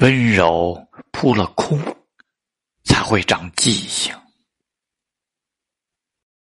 温柔扑了空才会长记性。